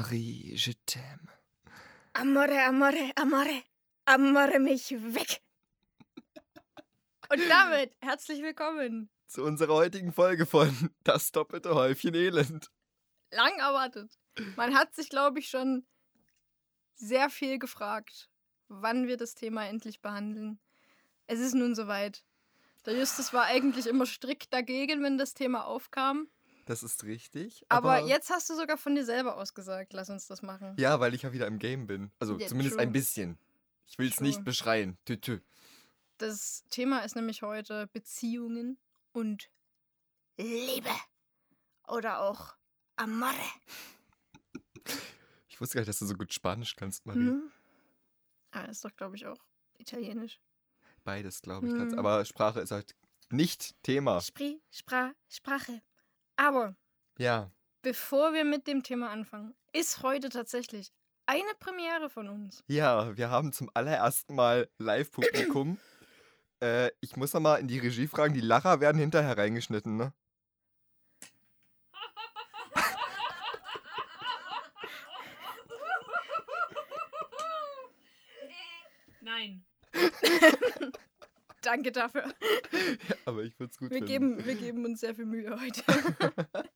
Marie, je t'aime. Amore, amore, amore, amore mich weg. Und damit herzlich willkommen. Zu unserer heutigen Folge von Das doppelte Häufchen Elend. Lang erwartet. Man hat sich, glaube ich, schon sehr viel gefragt, wann wir das Thema endlich behandeln. Es ist nun soweit. Der Justus war eigentlich immer strikt dagegen, wenn das Thema aufkam. Das ist richtig. Aber, jetzt hast du sogar von dir selber ausgesagt, lass uns das machen. Ja, weil ich ja wieder im Game bin. Also Ja, zumindest true. ein bisschen. Ich will es nicht beschreien. Tü, tü. Das Thema ist nämlich heute Beziehungen und Liebe. Oder auch Amore. Ich wusste gar nicht, dass du so gut Spanisch kannst, Marie. Hm? Ah, ist doch, glaube ich, auch italienisch. Beides, glaube ich. Hm. Aber Sprache ist halt nicht Thema. Spri, Spra, Sprache. Aber Ja. bevor wir mit dem Thema anfangen, ist heute tatsächlich eine Premiere von uns. Ja, wir haben zum allerersten Mal Live-Publikum. äh, ich muss noch mal in die Regie fragen, die Lacher werden hinterher reingeschnitten, ne? Nein. Danke dafür. Ja, aber ich würde es gut Wir finden. geben, wir geben uns sehr viel Mühe heute.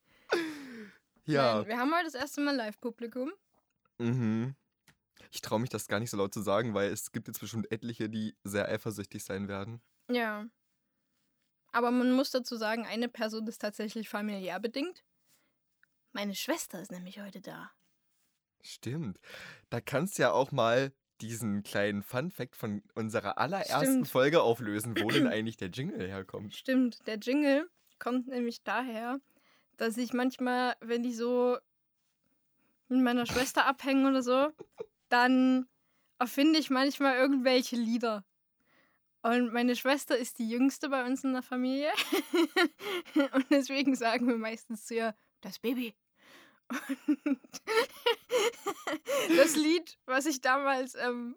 ja. Nein, wir haben heute das erste Mal Live-Publikum. Mhm. Ich traue mich das gar nicht so laut zu sagen, weil es gibt jetzt bestimmt etliche, die sehr eifersüchtig sein werden. Ja. Aber man muss dazu sagen, eine Person ist tatsächlich familiär bedingt. Meine Schwester ist nämlich heute da. Stimmt. Da kannst du ja auch mal diesen kleinen Fun-Fact von unserer allerersten Stimmt. Folge auflösen, wo denn eigentlich der Jingle herkommt. Stimmt, der Jingle kommt nämlich daher, dass ich manchmal, wenn ich so mit meiner Schwester abhänge oder so, dann erfinde ich manchmal irgendwelche Lieder. Und meine Schwester ist die jüngste bei uns in der Familie. Und deswegen sagen wir meistens zu ihr, das Baby. Und das Lied, was ich damals, ähm,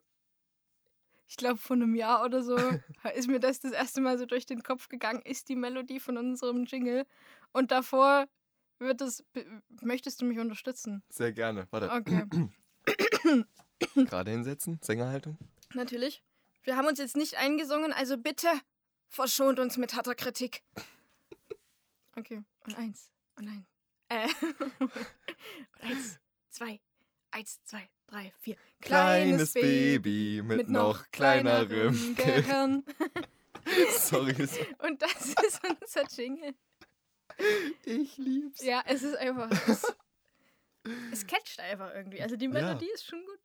ich glaube vor einem Jahr oder so, ist mir das das erste Mal so durch den Kopf gegangen, ist die Melodie von unserem Jingle. Und davor wird es, möchtest du mich unterstützen? Sehr gerne. Warte. Okay, Gerade hinsetzen. Sängerhaltung. natürlich. Wir haben uns jetzt nicht eingesungen, also bitte verschont uns mit harter Kritik. Okay, und eins, und eins. Äh, und eins, zwei, eins, zwei, drei, vier. Kleines Baby mit, noch kleinerem Gehirn. Sorry. Und das ist unser Jingle. Ich lieb's. Ja, es ist einfach. Es, es catcht einfach irgendwie. Also die Ja. Melodie ist schon gut.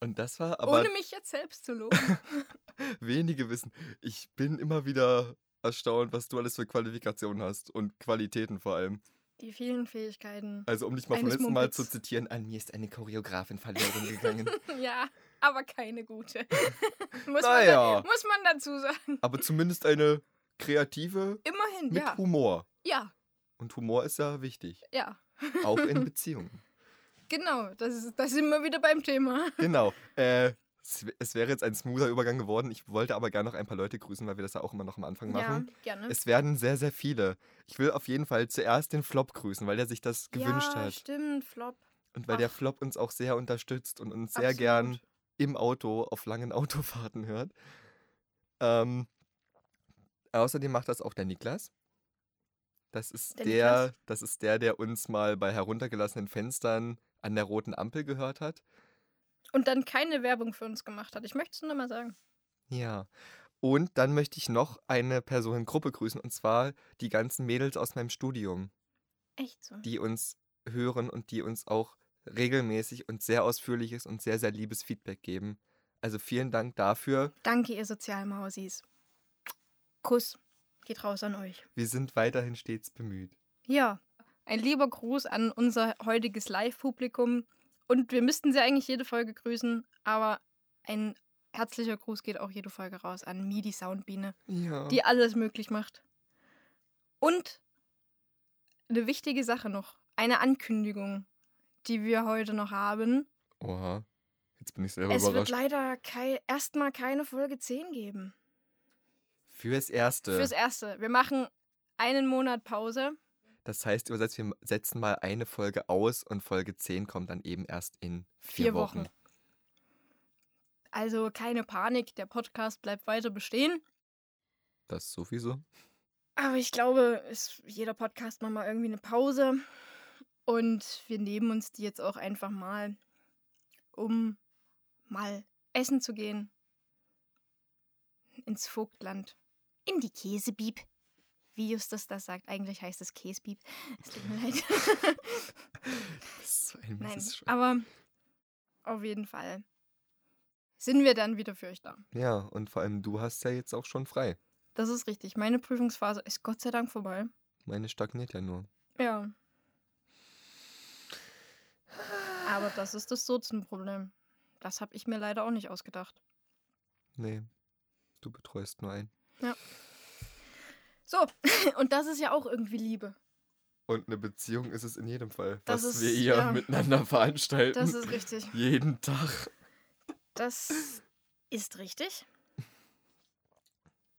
Und das war aber Ohne mich jetzt selbst zu loben. wenige wissen. Ich bin immer wieder erstaunt, was du alles für Qualifikationen hast und Qualitäten vor allem. Die vielen Fähigkeiten. Also um dich mal vom letzten Mal zu zitieren, an mir ist eine Choreografin verloren gegangen. Ja, aber keine gute. muss, man Naja. da, muss man dazu sagen. Aber zumindest eine kreative Immerhin, mit ja. Humor. Ja, Und Humor ist ja wichtig. ja. Auch in Beziehungen. Genau, das ist, da sind wir wieder beim Thema. Genau. Äh, es, wäre jetzt ein smoother Übergang geworden. Ich wollte aber gerne noch ein paar Leute grüßen, weil wir das ja auch immer noch am Anfang machen. Ja, gerne. Es werden sehr, sehr viele. Ich will auf jeden Fall zuerst den Flop grüßen, weil der sich das gewünscht ja, hat. stimmt, Flop. Und weil der Ach. Flop uns auch sehr unterstützt und uns sehr Absolut. gern im Auto auf langen Autofahrten hört. Ähm, außerdem macht das auch der Niklas. Das ist Der der, Niklas? das ist der, der uns mal bei heruntergelassenen Fenstern an der roten Ampel gehört hat. Und dann keine Werbung für uns gemacht hat. Ich möchte es nur mal sagen. Ja. Und dann möchte ich noch eine Personengruppe grüßen, und zwar die ganzen Mädels aus meinem Studium, Echt so. die uns hören und die uns auch regelmäßig und sehr ausführliches und sehr, sehr liebes Feedback geben. Also vielen Dank dafür. Danke, ihr Sozialmausis. Kuss. Geht raus an euch. Wir sind weiterhin stets bemüht. Ja, ein lieber Gruß an unser heutiges Live-Publikum. Und wir müssten sie eigentlich jede Folge grüßen, aber ein herzlicher Gruß geht auch jede Folge raus an Midi Soundbiene, Ja. die alles möglich macht. Und eine wichtige Sache noch, eine Ankündigung, die wir heute noch haben. Oha. Jetzt bin ich selber Es wird überrascht. leider kei erstmal keine Folge 10 geben. Fürs Erste. Fürs Erste. Wir machen einen Monat Pause. Das heißt, übersetzt, wir setzen mal eine Folge aus und Folge 10 kommt dann eben erst in vier, Vier Wochen. Wochen. Also keine Panik, der Podcast bleibt weiter bestehen. Das sowieso. Aber ich glaube, es, jeder Podcast macht mal irgendwie eine Pause. Und wir nehmen uns die jetzt auch einfach mal, um mal essen zu gehen. Ins Vogtland. In die Käsebieb. Wie Justus das sagt. Eigentlich heißt es Käsebieb. Es tut mir leid. Das ist so ein Nein, aber auf jeden Fall sind wir dann wieder für euch da. Ja, und vor allem du hast ja jetzt auch schon frei. Das ist richtig. Meine Prüfungsphase ist Gott sei Dank vorbei. Meine stagniert ja nur. Ja. Aber das ist das Sozenproblem. Das habe ich mir leider auch nicht ausgedacht. Nee, du betreust nur einen. So, und das ist ja auch irgendwie Liebe. Und eine Beziehung ist es in jedem Fall, Das was ist- wir hier ja. miteinander veranstalten. Das ist richtig. jeden Tag. Das ist richtig.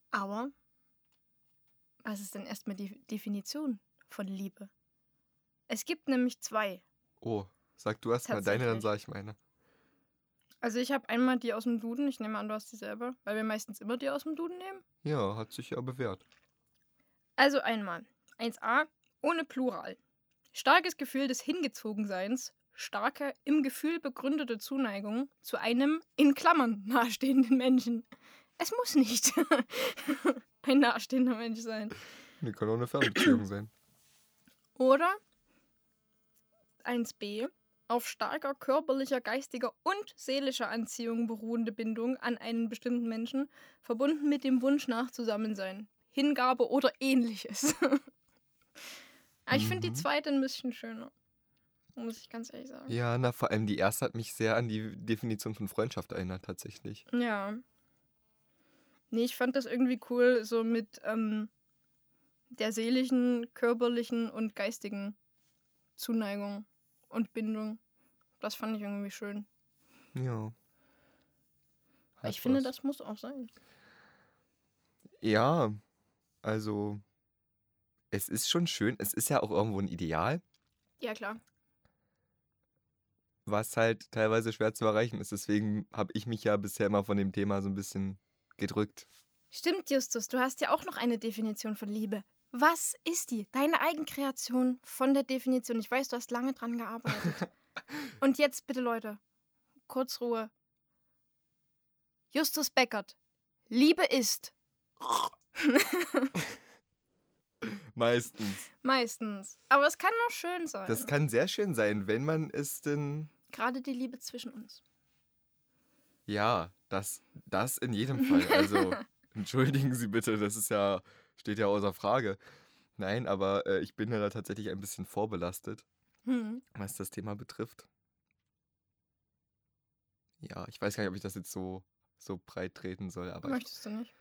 Aber was ist denn erstmal die Definition von Liebe? Es gibt nämlich zwei. Oh, sag du erst mal deine, dann sag ich meine. Also ich habe einmal die aus dem Duden. Ich nehme an, du hast die selber, weil wir meistens immer die aus dem Duden nehmen. Ja, hat sich ja bewährt. Also einmal 1a ohne Plural. Starkes Gefühl des Hingezogenseins, starke im Gefühl begründete Zuneigung zu einem in Klammern nahestehenden Menschen. Es muss nicht ein nahestehender Mensch sein. Nee, kann auch eine Fernbeziehung sein. Oder 1b auf starker körperlicher, geistiger und seelischer Anziehung beruhende Bindung an einen bestimmten Menschen, verbunden mit dem Wunsch nach Zusammensein, Hingabe oder ähnliches. Aber ich finde die Mhm. zweite ein bisschen schöner. Muss ich ganz ehrlich sagen. Ja, na, vor allem die erste hat mich sehr an die Definition von Freundschaft erinnert, tatsächlich. Ja. Nee, ich fand das irgendwie cool, so mit ähm, der seelischen, körperlichen und geistigen Zuneigung und Bindung. Das fand ich irgendwie schön. Ja. Hat ich finde, was. das muss auch sein. Ja, also. Es ist schon schön. Es ist ja auch irgendwo ein Ideal, Ja, klar. was halt teilweise schwer zu erreichen ist. Deswegen habe ich mich ja bisher immer von dem Thema so ein bisschen gedrückt. Stimmt, Justus, du hast ja auch noch eine Definition von Liebe. Was ist die? Deine Eigenkreation von der Definition. Ich weiß, du hast lange dran gearbeitet. Und jetzt bitte, Leute, kurz Ruhe. Justus Beckert. Liebe ist. Meistens. Meistens. Aber es kann auch schön sein. Das kann sehr schön sein, wenn man es denn. Gerade die Liebe zwischen uns. Ja, das, das in jedem Fall. Also, entschuldigen Sie bitte, das ist ja, steht ja außer Frage. Nein, aber äh, ich bin ja da tatsächlich ein bisschen vorbelastet, Hm. was das Thema betrifft. Ja, ich weiß gar nicht, ob ich das jetzt so, so breit treten soll, aber ich, Möchtest du nicht?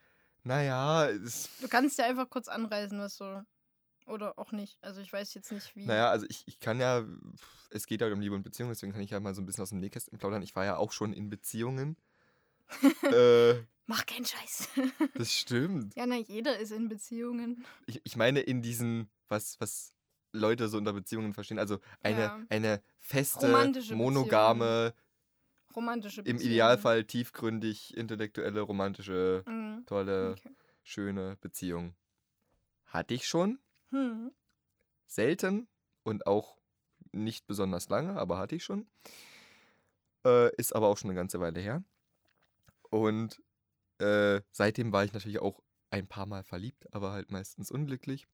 Naja, es, Du kannst ja einfach kurz anreißen, was so. Oder auch nicht. Also ich weiß jetzt nicht, wie. naja, also ich, ich kann ja, es geht ja um Liebe und Beziehung, deswegen kann ich ja mal so ein bisschen aus dem Nähkästchen plaudern. Ich war ja auch schon in Beziehungen. äh, Mach keinen Scheiß. das stimmt. ja, na, jeder ist in Beziehungen. ich, ich meine in diesen, was, was Leute so unter Beziehungen verstehen. Also eine, Ja. eine feste, monogame, Romantische im Beziehungen. Idealfall tiefgründig, intellektuelle, romantische, Mhm. Tolle, Okay. schöne Beziehung. Hatte ich schon. Hm. Selten und auch nicht besonders lange, aber hatte ich schon. Äh, ist aber auch schon eine ganze Weile her. Und äh, seitdem war ich natürlich auch ein paar Mal verliebt, aber halt meistens unglücklich.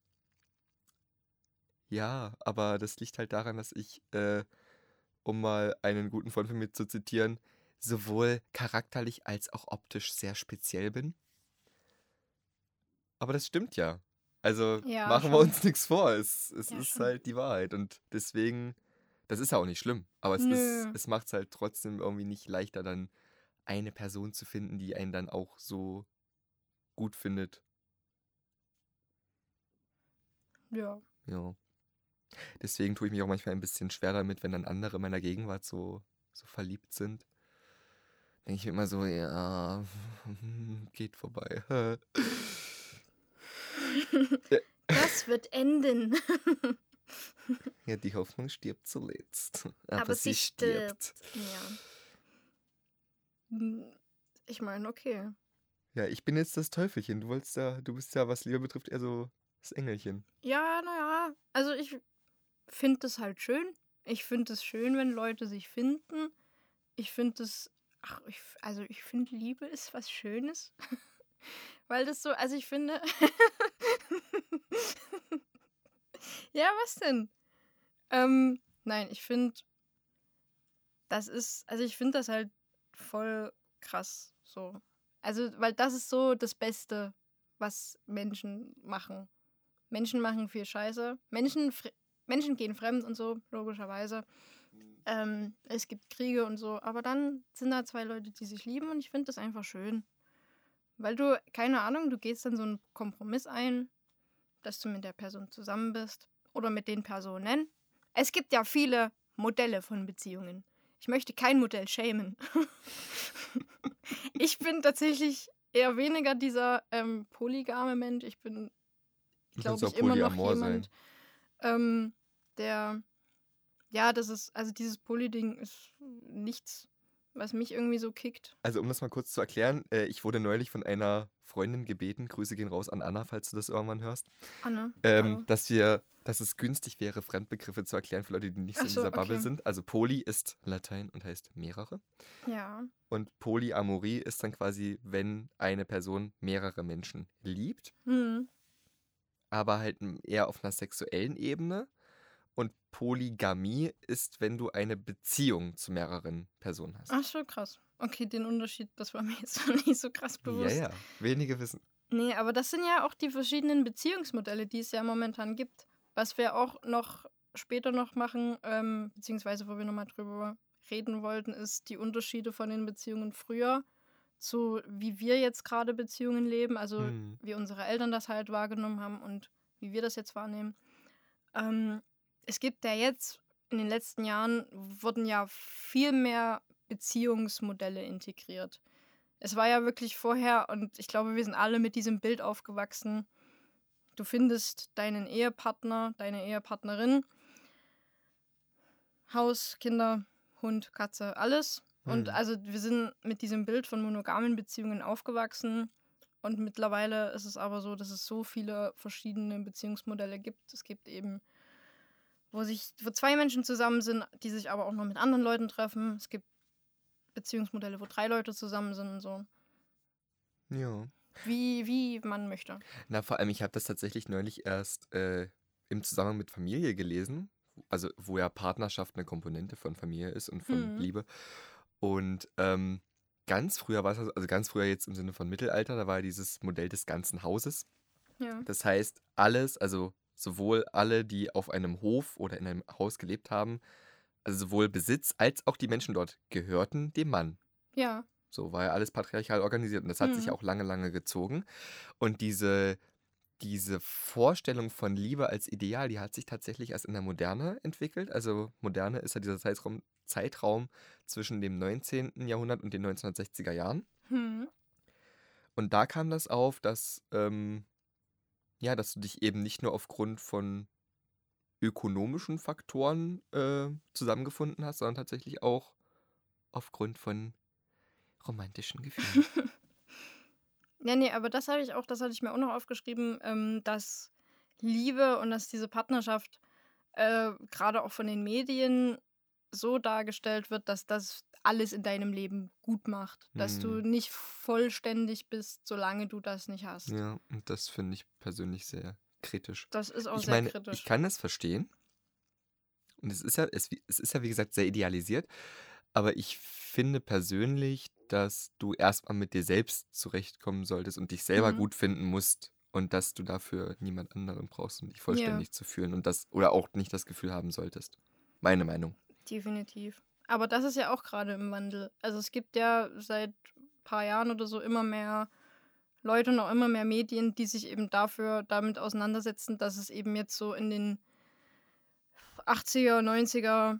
Ja, aber das liegt halt daran, dass ich, äh, um mal einen guten Freund von mir zu zitieren, sowohl charakterlich als auch optisch sehr speziell bin. Aber das stimmt ja. Also Ja, machen wir schon. uns nichts vor. Es, es Ja, ist schon. halt die Wahrheit. Und deswegen, das ist ja auch nicht schlimm. Aber es, Nö. ist, es macht es halt trotzdem irgendwie nicht leichter, dann eine Person zu finden, die einen dann auch so gut findet. Ja. Ja. Deswegen tue ich mich auch manchmal ein bisschen schwer damit, wenn dann andere in meiner Gegenwart so, so verliebt sind. Denke ich mir immer so, ja, geht vorbei. Das wird enden. Ja, die Hoffnung stirbt zuletzt. Aber, Aber sie, sie stirbt. ja. Hm, Ich meine, okay. Ja, ich bin jetzt das Teufelchen. Du wolltest ja, du bist ja, was Liebe betrifft, eher so das Engelchen. Ja, naja. Also ich finde es halt schön. Ich finde es schön, wenn Leute sich finden. Ich finde es, ach, ich, also ich finde Liebe ist was Schönes. Weil das so, also ich finde. ja, was denn? Ähm, nein, ich finde, das ist, also ich finde das halt voll krass so. Also, weil das ist so das Beste, was Menschen machen. Menschen machen viel Scheiße. Menschen, Menschen gehen fremd und so, logischerweise. Ähm, es gibt Kriege und so. Aber dann sind da zwei Leute, die sich lieben und ich finde das einfach schön. Weil du, keine Ahnung, du gehst dann so einen Kompromiss ein, dass du mit der Person zusammen bist oder mit den Personen. Es gibt ja viele Modelle von Beziehungen. Ich möchte kein Modell schämen. ich bin tatsächlich eher weniger dieser ähm, polygame Mensch. Ich bin, glaube ich, immer noch jemand, ähm, der, ja, das ist, also dieses Poly-Ding ist nichts, was mich irgendwie so kickt. Also um das mal kurz zu erklären, äh, ich wurde neulich von einer Freundin gebeten, Grüße gehen raus an Anna, falls du das irgendwann hörst, Anne. ähm, dass wir, dass es günstig wäre, Fremdbegriffe zu erklären für Leute, die nicht so Ach in so, dieser Bubble okay. sind. Also Poly ist Latein und heißt mehrere. Ja. Und Polyamorie ist dann quasi, wenn eine Person mehrere Menschen liebt, Hm. aber halt eher auf einer sexuellen Ebene. Und Polygamie ist, wenn du eine Beziehung zu mehreren Personen hast. Ach so, krass. Okay, den Unterschied, das war mir jetzt noch nicht so krass ja, bewusst. ja. Wenige wissen. Nee, aber das sind ja auch die verschiedenen Beziehungsmodelle, die es ja momentan gibt. Was wir auch noch später noch machen, ähm, beziehungsweise wo wir nochmal drüber reden wollten, ist die Unterschiede von den Beziehungen früher zu wie wir jetzt gerade Beziehungen leben, also Hm. wie unsere Eltern das halt wahrgenommen haben und wie wir das jetzt wahrnehmen. Ähm, es gibt ja jetzt, in den letzten Jahren wurden ja viel mehr Beziehungsmodelle integriert. Es war ja wirklich vorher, und ich glaube, wir sind alle mit diesem Bild aufgewachsen. Du findest deinen Ehepartner, deine Ehepartnerin, Haus, Kinder, Hund, Katze, alles. Und Hm. also wir sind mit diesem Bild von monogamen Beziehungen aufgewachsen. Und mittlerweile ist es aber so, dass es so viele verschiedene Beziehungsmodelle gibt. Es gibt eben, wo sich, wo zwei Menschen zusammen sind, die sich aber auch noch mit anderen Leuten treffen. Es gibt Beziehungsmodelle, wo drei Leute zusammen sind und so. Ja. Wie, wie man möchte. Na, vor allem, ich habe das tatsächlich neulich erst äh, im Zusammenhang mit Familie gelesen. Also, wo ja Partnerschaft eine Komponente von Familie ist und von Mhm. Liebe. Und ähm, ganz früher war es, also also ganz früher jetzt im Sinne von Mittelalter, da war ja dieses Modell des ganzen Hauses. Ja. Das heißt, alles, also sowohl alle, die auf einem Hof oder in einem Haus gelebt haben, also sowohl Besitz als auch die Menschen dort gehörten dem Mann. Ja. So war ja alles patriarchal organisiert und das hat sich Mhm. auch lange, lange gezogen. Und diese, diese Vorstellung von Liebe als Ideal, die hat sich tatsächlich erst in der Moderne entwickelt. Also Moderne ist ja dieser Zeitraum, Zeitraum zwischen dem 19. Jahrhundert und den 1960er Jahren. Hm. Und da kam das auf, dass, ähm, ja, dass du dich eben nicht nur aufgrund von ökonomischen Faktoren äh, zusammengefunden hast, sondern tatsächlich auch aufgrund von romantischen Gefühlen. Ja, nee, aber das habe ich auch, das hatte ich mir auch noch aufgeschrieben, ähm, dass Liebe und dass diese Partnerschaft äh, gerade auch von den Medien so dargestellt wird, dass das alles in deinem Leben gut macht. Dass du Hm. nicht vollständig bist, solange du das nicht hast. ja, und das finde ich persönlich sehr kritisch. Das ist auch ich sehr meine, kritisch. ich kann das verstehen. Und es ist ja, es, es ist ja, wie gesagt, sehr idealisiert. Aber ich finde persönlich, dass du erstmal mit dir selbst zurechtkommen solltest und dich selber Mhm. gut finden musst. Und dass du dafür niemand anderen brauchst, um dich vollständig zu fühlen. Und das, oder auch nicht das Gefühl haben solltest. Meine Meinung. Definitiv. Aber das ist ja auch gerade im Wandel. Also es gibt ja seit ein paar Jahren oder so immer mehr Leute und auch immer mehr Medien, die sich eben dafür damit auseinandersetzen, dass es eben jetzt so in den 80er, 90er,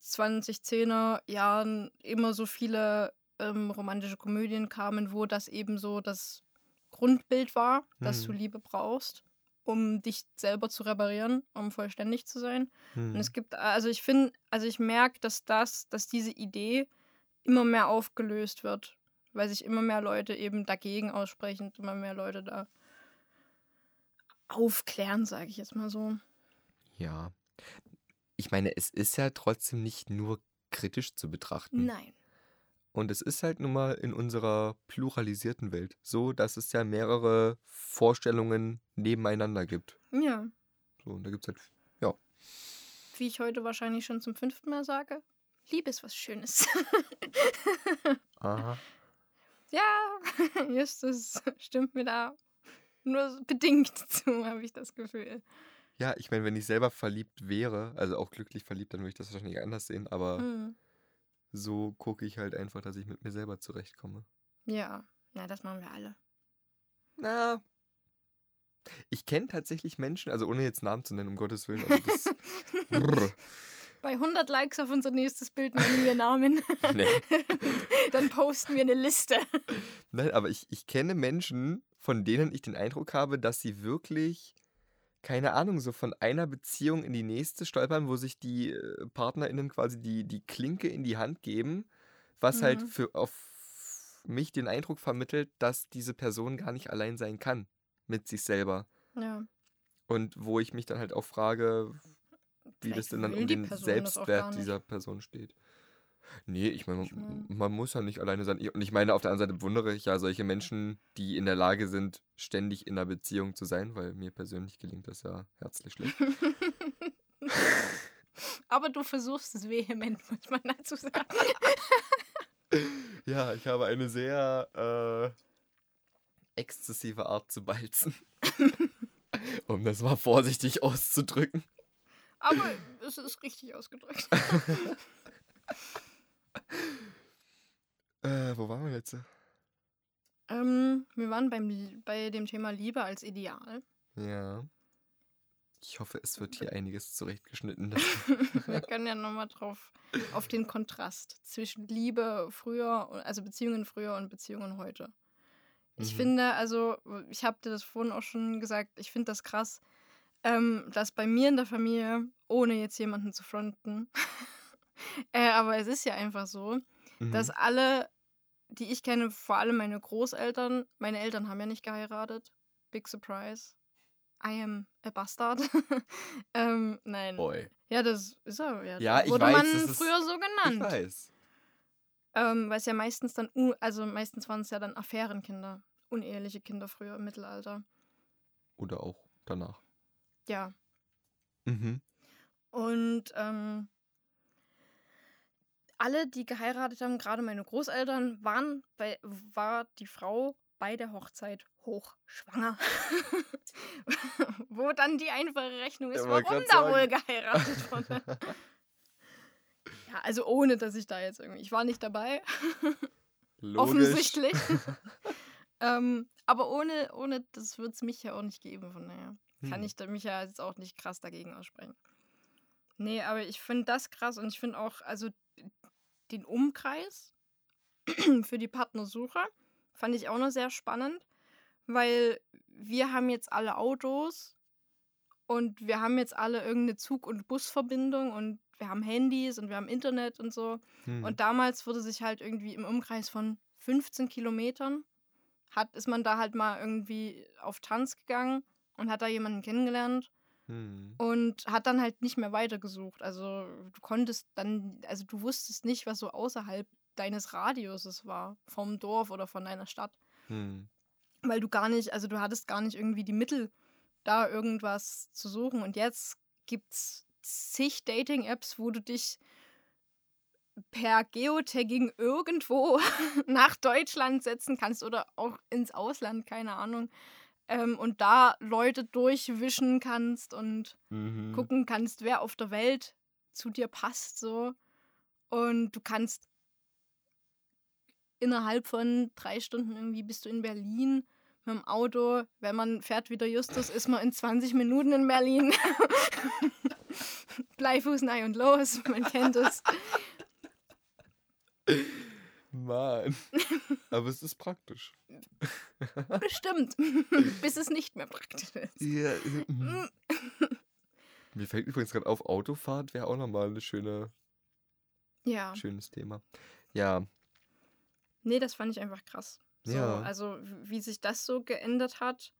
2010er Jahren immer so viele ähm, romantische Komödien kamen, wo das eben so das Grundbild war, dass du Mhm. Liebe brauchst. Um dich selber zu reparieren, um vollständig zu sein. Hm. Und es gibt, also ich finde, also ich merke, dass das, dass diese Idee immer mehr aufgelöst wird, weil sich immer mehr Leute eben dagegen aussprechen, immer mehr Leute da aufklären, sage ich jetzt mal so. Ja. Ich meine, es ist ja trotzdem nicht nur kritisch zu betrachten. Nein. Und es ist halt nun mal in unserer pluralisierten Welt so, dass es ja mehrere Vorstellungen nebeneinander gibt. Ja. So, und da gibt es halt. Wie ich heute wahrscheinlich schon zum fünften Mal sage, Liebe ist was Schönes. Aha. ja, Justus stimmt mir da nur bedingt zu, habe ich das Gefühl. Ja, ich meine, wenn ich selber verliebt wäre, also auch glücklich verliebt, dann würde ich das wahrscheinlich anders sehen, aber Hm. So gucke ich halt einfach, dass ich mit mir selber zurechtkomme. Ja, na, das machen wir alle. Na. Ich kenne tatsächlich Menschen, also ohne jetzt Namen zu nennen, um Gottes Willen. Also das. Bei 100 Likes auf unser nächstes Bild nennen wir Namen. nee. Dann posten wir eine Liste. Nein, aber ich, ich kenne Menschen, von denen ich den Eindruck habe, dass sie wirklich, keine Ahnung, so von einer Beziehung in die nächste stolpern, wo sich die äh, PartnerInnen quasi die, die Klinke in die Hand geben, was halt Mhm. für auf mich den Eindruck vermittelt, dass diese Person gar nicht allein sein kann mit sich selber. Ja. Und wo ich mich dann halt auch frage, wie das Vielleicht denn dann um den das Selbstwert dieser Person steht. Nee, ich meine, Ich mein- man, muss ja nicht alleine sein. Und ich meine, auf der anderen Seite bewundere ich ja solche Menschen, die in der Lage sind, ständig in einer Beziehung zu sein, weil mir persönlich gelingt das ja herzlich schlecht. Aber du versuchst es vehement, muss man dazu sagen. Ja, ich habe eine sehr äh, exzessive Art zu balzen. um das mal vorsichtig auszudrücken. Aber es ist richtig ausgedrückt. Äh, wo waren wir jetzt? ähm, wir waren beim, bei dem Thema Liebe als Ideal. Ja. Ich hoffe, es wird hier einiges zurechtgeschnitten. wir können ja nochmal drauf auf den Kontrast zwischen Liebe früher, also Beziehungen früher und Beziehungen heute. Ich Mhm. finde, also, ich habe dir das vorhin auch schon gesagt, ich finde das krass, ähm, dass bei mir in der Familie, ohne jetzt jemanden zu fronten, äh, aber es ist ja einfach so, Mhm. dass alle, die ich kenne, vor allem meine Großeltern, meine Eltern haben ja nicht geheiratet. Big surprise. I am a bastard. ähm, nein. Boy. Ja, das ist er. Ja, Ja, ich wurde weiß, man früher so Ich genannt. weiß. Ähm, weil es ja meistens dann, also meistens waren es ja dann Affärenkinder, uneheliche Kinder früher im Mittelalter. Oder auch danach. Ja. Mhm. Und ähm, alle, die geheiratet haben, gerade meine Großeltern, waren bei, war die Frau bei der Hochzeit hochschwanger. Wo dann die einfache Rechnung ist, Ja, warum da sagen. wohl geheiratet wurde. ja, also ohne, dass ich da jetzt irgendwie, ich war nicht dabei, offensichtlich. ähm, aber ohne, ohne das wird es mich ja auch nicht geben, von daher kann Hm. ich da mich ja jetzt auch nicht krass dagegen aussprechen. Nee, aber ich finde das krass und ich finde auch, also den Umkreis für die Partnersuche fand ich auch noch sehr spannend, weil wir haben jetzt alle Autos und wir haben jetzt alle irgendeine Zug- und Busverbindung und wir haben Handys und wir haben Internet und so. Hm. Und damals wurde sich halt irgendwie im Umkreis von 15 Kilometern, hat, ist man da halt mal irgendwie auf Tanz gegangen und hat da jemanden kennengelernt Hm. und hat dann halt nicht mehr weitergesucht. Also du konntest dann, also du wusstest nicht, was so außerhalb deines Radiuses war, vom Dorf oder von deiner Stadt. Hm. Weil du gar nicht, also du hattest gar nicht irgendwie die Mittel, da irgendwas zu suchen. Und jetzt gibt's zig Dating-Apps, wo du dich per Geotagging irgendwo nach Deutschland setzen kannst oder auch ins Ausland, keine Ahnung. Ähm, und da Leute durchwischen kannst und Mhm. gucken kannst, wer auf der Welt zu dir passt, so. Und du kannst innerhalb von drei Stunden irgendwie bist du in Berlin mit dem Auto. Wenn man fährt wie der Justus, ist man in 20 Minuten in Berlin. Bleifuß, nein und los, man kennt es. Mann. Aber es ist praktisch. Bestimmt. Bis es nicht mehr praktisch ist. Ja, äh, mhm. Mir fällt übrigens gerade auf, Autofahrt wäre auch nochmal ein schöne, Ja. schönes Thema. Ja, Nee, das fand ich einfach krass. So, Ja. Also, wie sich das so geändert hat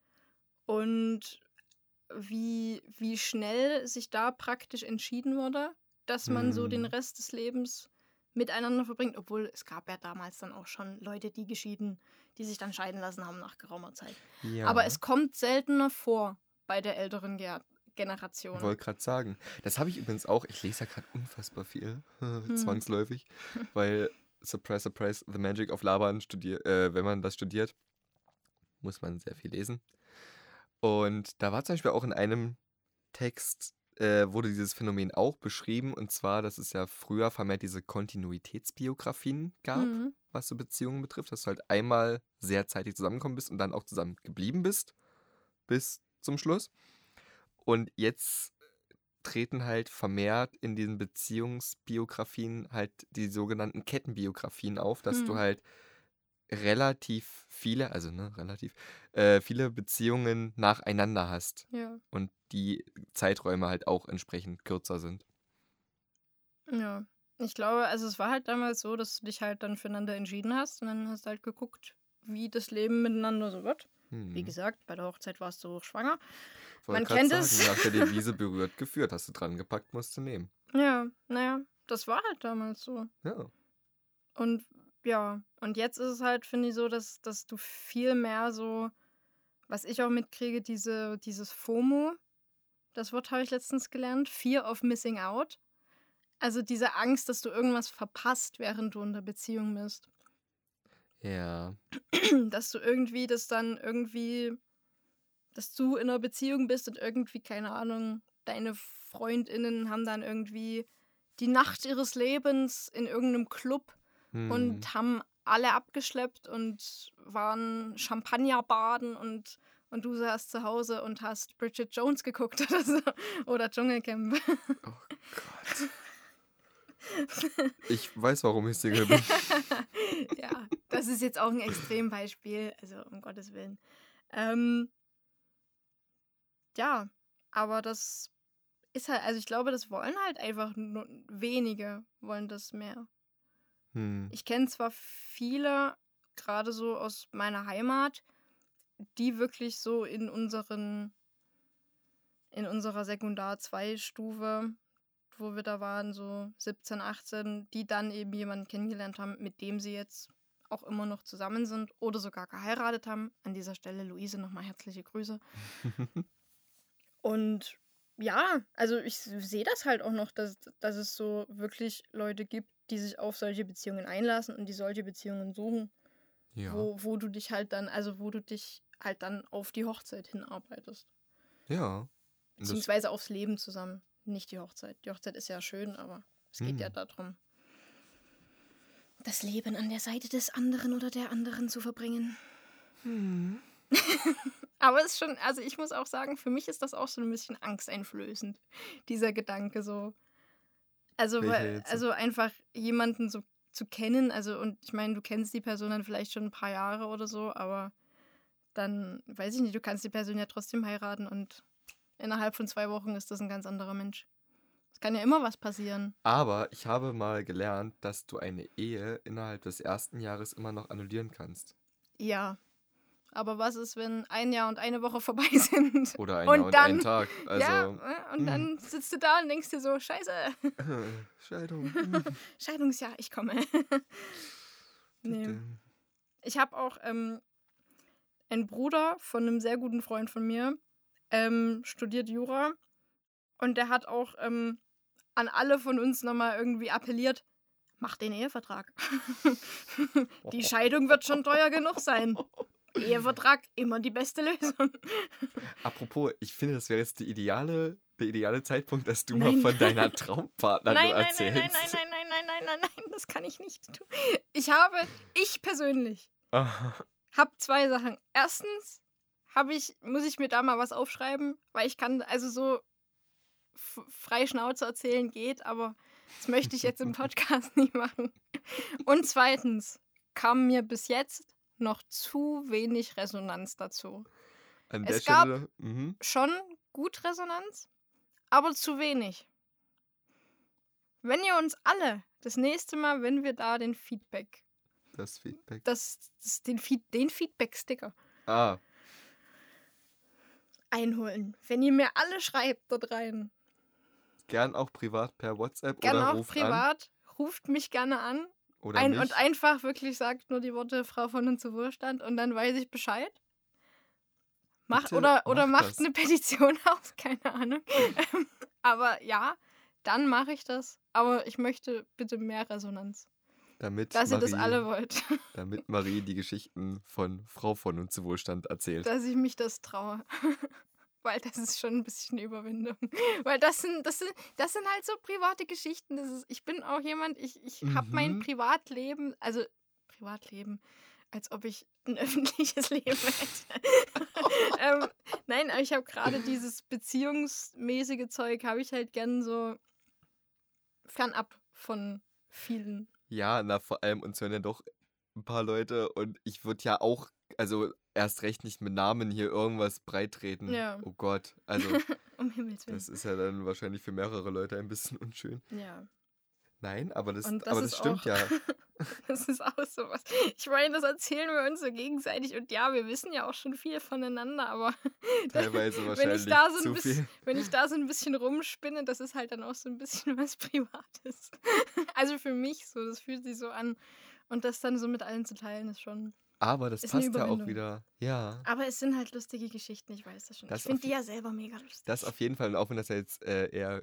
und wie, wie schnell sich da praktisch entschieden wurde, dass man so den Hm. Rest des Lebens miteinander verbringt. Obwohl es gab ja damals dann auch schon Leute, die geschieden, die sich dann scheiden lassen haben nach geraumer Zeit. ja. Aber es kommt seltener vor bei der älteren Ge Generation. wollte gerade sagen. Das habe ich übrigens auch. Ich lese ja gerade unfassbar viel, Hm. zwangsläufig, weil Surprise, Surprise, The Magic of Laban studiert, äh, wenn man das studiert, muss man sehr viel lesen. Und da war zum Beispiel auch in einem Text, äh, wurde dieses Phänomen auch beschrieben, und zwar, dass es ja früher vermehrt diese Kontinuitätsbiografien gab, Mhm. was so Beziehungen betrifft, dass du halt einmal sehr zeitig zusammengekommen bist und dann auch zusammen geblieben bist, bis zum Schluss. Und jetzt treten halt vermehrt in diesen Beziehungsbiografien halt die sogenannten Kettenbiografien auf, dass du Hm. halt relativ viele, also ne, relativ, äh, viele Beziehungen nacheinander hast Ja. und die Zeiträume halt auch entsprechend kürzer sind. Ja. Ich glaube, also es war halt damals so, dass du dich halt dann füreinander entschieden hast und dann hast du halt geguckt, wie das Leben miteinander so wird. Wie Hm. gesagt, bei der Hochzeit warst du schwanger. Wollte man kennt sagen, es. Nach der Devise berührt geführt, hast du dran gepackt, musst du nehmen. Ja, naja, das war halt damals so. Ja. Und ja, und jetzt ist es halt, finde ich, so, dass, dass du viel mehr so, was ich auch mitkriege, diese, dieses FOMO, das Wort habe ich letztens gelernt, Fear of Missing Out. Also diese Angst, dass du irgendwas verpasst, während du in der Beziehung bist. Ja. dass du irgendwie das dann irgendwie, dass du in einer Beziehung bist und irgendwie, keine Ahnung, deine FreundInnen haben dann irgendwie die Nacht ihres Lebens in irgendeinem Club Hm. und haben alle abgeschleppt und waren Champagner baden und, und du saßt zu Hause und hast Bridget Jones geguckt oder so. Oder Dschungelcamp. Oh Gott. Ich weiß, warum ich Single bin. ja, das ist jetzt auch ein Extrembeispiel, also um Gottes Willen. Ähm, ja, aber das ist halt, also ich glaube, das wollen halt einfach nur wenige, wollen das mehr. Hm. Ich kenne zwar viele, gerade so aus meiner Heimat, die wirklich so in unseren, in unserer Sekundar-2-Stufe, wo wir da waren, so 17, 18, die dann eben jemanden kennengelernt haben, mit dem sie jetzt auch immer noch zusammen sind oder sogar geheiratet haben. An dieser Stelle, Luise, nochmal herzliche Grüße. Und ja, also ich sehe das halt auch noch, dass, dass es so wirklich Leute gibt, die sich auf solche Beziehungen einlassen und die solche Beziehungen suchen, ja. wo, wo du dich halt dann, also wo du dich halt dann auf die Hochzeit hinarbeitest. Ja. Beziehungsweise aufs Leben zusammen, nicht die Hochzeit. Die Hochzeit ist ja schön, aber es geht ja Hm. darum, das Leben an der Seite des anderen oder der anderen zu verbringen. Hm. Aber es ist schon, also ich muss auch sagen, für mich ist das auch so ein bisschen angsteinflößend, dieser Gedanke so. Also, weil, also einfach jemanden so zu kennen, also und ich meine, du kennst die Person dann vielleicht schon ein paar Jahre oder so, aber dann, weiß ich nicht, du kannst die Person ja trotzdem heiraten und innerhalb von zwei Wochen ist das ein ganz anderer Mensch. Es kann ja immer was passieren. Aber ich habe mal gelernt, dass du eine Ehe innerhalb des ersten Jahres immer noch annullieren kannst. Ja. Aber was ist, wenn ein Jahr und eine Woche vorbei sind? Oder ein Und Jahr und dann- einen Tag. Also, ja, äh, und hm. dann sitzt du da und denkst dir so, scheiße, Scheidung. hm, Scheidungsjahr, ich komme. nee. Ich habe auch ähm, einen Bruder von einem sehr guten Freund von mir, ähm, studiert Jura. Und der hat auch ähm, an alle von uns nochmal irgendwie appelliert, macht den Ehevertrag. die Scheidung wird schon teuer genug sein. Ehevertrag, immer die beste Lösung. Apropos, ich finde, das wäre jetzt die ideale, der ideale Zeitpunkt, dass du Nein. mal von deiner Traumpartnerin Nein, nein, nein, erzählst. nein, nein, nein, nein, nein, nein, nein, nein, das kann ich nicht tun. Ich habe, ich persönlich, habe zwei Sachen. Erstens habe ich, muss ich mir da mal was aufschreiben, weil ich kann, also so frei Schnauze erzählen geht, aber das möchte ich jetzt im Podcast nicht machen. Und zweitens, kam mir bis jetzt noch zu wenig Resonanz dazu. An Es gab- Stelle, mhm, Schon gut Resonanz, aber zu wenig. Wenn ihr uns alle das nächste Mal, wenn wir da den Feedback, das Feedback. das, das den, Feed, den Feedback-Sticker Ah, einholen, wenn ihr mir alle schreibt dort rein, gern auch privat per WhatsApp gerne oder auch ruft an. privat, ruft mich gerne an Oder ein, mich. und einfach wirklich sagt nur die Worte Frau von und zu Wohlstand und dann weiß ich Bescheid. Mach, Bitte oder oder mach macht das. eine Petition aus, keine Ahnung. Ähm, Aber ja, dann mache ich das. Aber ich möchte bitte mehr Resonanz. damit, Dass ihr Marie, das alle wollt. damit Marie die Geschichten von Frau von und zu Wohlstand erzählt. Dass ich mich das traue. Weil das ist schon ein bisschen Überwindung. Weil das sind, das sind, das sind halt so private Geschichten. Das ist, ich bin auch jemand, ich, ich habe mein Mhm. Privatleben, also Privatleben, als ob ich ein öffentliches Leben hätte. ähm, nein, aber ich habe gerade dieses beziehungsmäßige Zeug, habe ich halt gern so fernab von vielen. Ja, na, vor allem uns hören ja doch ein paar Leute und ich würde ja auch, also erst recht nicht mit Namen hier irgendwas breitreten. Ja. Oh Gott, also Um Himmels Willen. das ist ja dann wahrscheinlich für mehrere Leute ein bisschen unschön. ja. Nein, aber das, das aber das stimmt auch- ja. Das ist auch sowas. Ich meine, das erzählen wir uns so gegenseitig. Und ja, wir wissen ja auch schon viel voneinander, aber Teilweise wenn wahrscheinlich ich, da so zu bisschen, viel. wenn ich da so ein bisschen rumspinne, das ist halt dann auch so ein bisschen was Privates. Also für mich so, das fühlt sich so an. Und das dann so mit allen zu teilen, ist schon. Aber das ist passt ja auch wieder. Ja. Aber es sind halt lustige Geschichten, ich weiß das schon. Das ich finde die ja selber mega lustig. Das auf jeden Fall, und auch wenn das ja jetzt äh, eher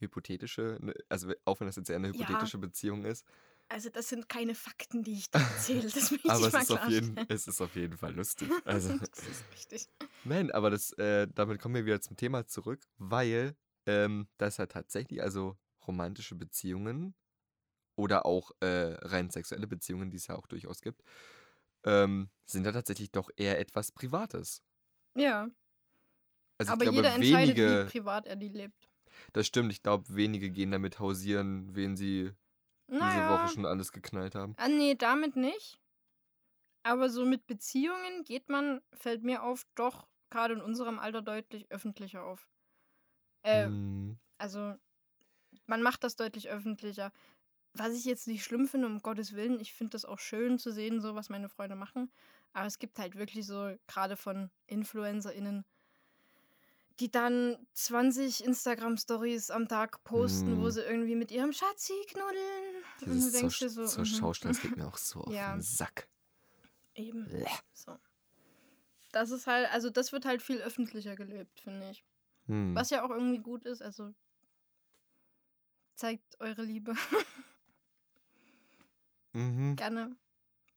hypothetische, ne, also auch wenn das jetzt eher eine Ja. hypothetische Beziehung ist, Also, das sind keine Fakten, die ich da erzähle. Das möchte aber ich es mal ist, auf jeden, es ist auf jeden Fall lustig. Also, das ist richtig. nein, aber das, äh, damit kommen wir wieder zum Thema zurück, weil ähm, das ja tatsächlich, also romantische Beziehungen oder auch äh, rein sexuelle Beziehungen, die es ja auch durchaus gibt, ähm, sind ja tatsächlich doch eher etwas Privates. Ja, Also aber ich glaube, jeder entscheidet, wenige, wie privat er die lebt. das stimmt, ich glaube, wenige gehen damit hausieren, wen sie diese Naja, Woche schon alles geknallt haben. ah, nee, damit nicht. Aber so mit Beziehungen geht man, fällt mir auf, doch gerade in unserem Alter deutlich öffentlicher auf. Äh, Hm, Also, man macht das deutlich öffentlicher. Was ich jetzt nicht schlimm finde, um Gottes Willen, ich finde das auch schön zu sehen, so was meine Freunde machen. Aber es gibt halt wirklich so, gerade von InfluencerInnen, die dann 20 Instagram-Stories am Tag posten, wo Mm. sie irgendwie mit ihrem Schatzi knuddeln. Und du dieses denkst dir so, mhm, Schaustein, das geht mir auch so auf Ja. den Sack. eben. Bleh. So. Das ist halt, also das wird halt viel öffentlicher gelebt, finde ich. Hm. Was ja auch irgendwie gut ist, also zeigt eure Liebe. Mhm. Gerne.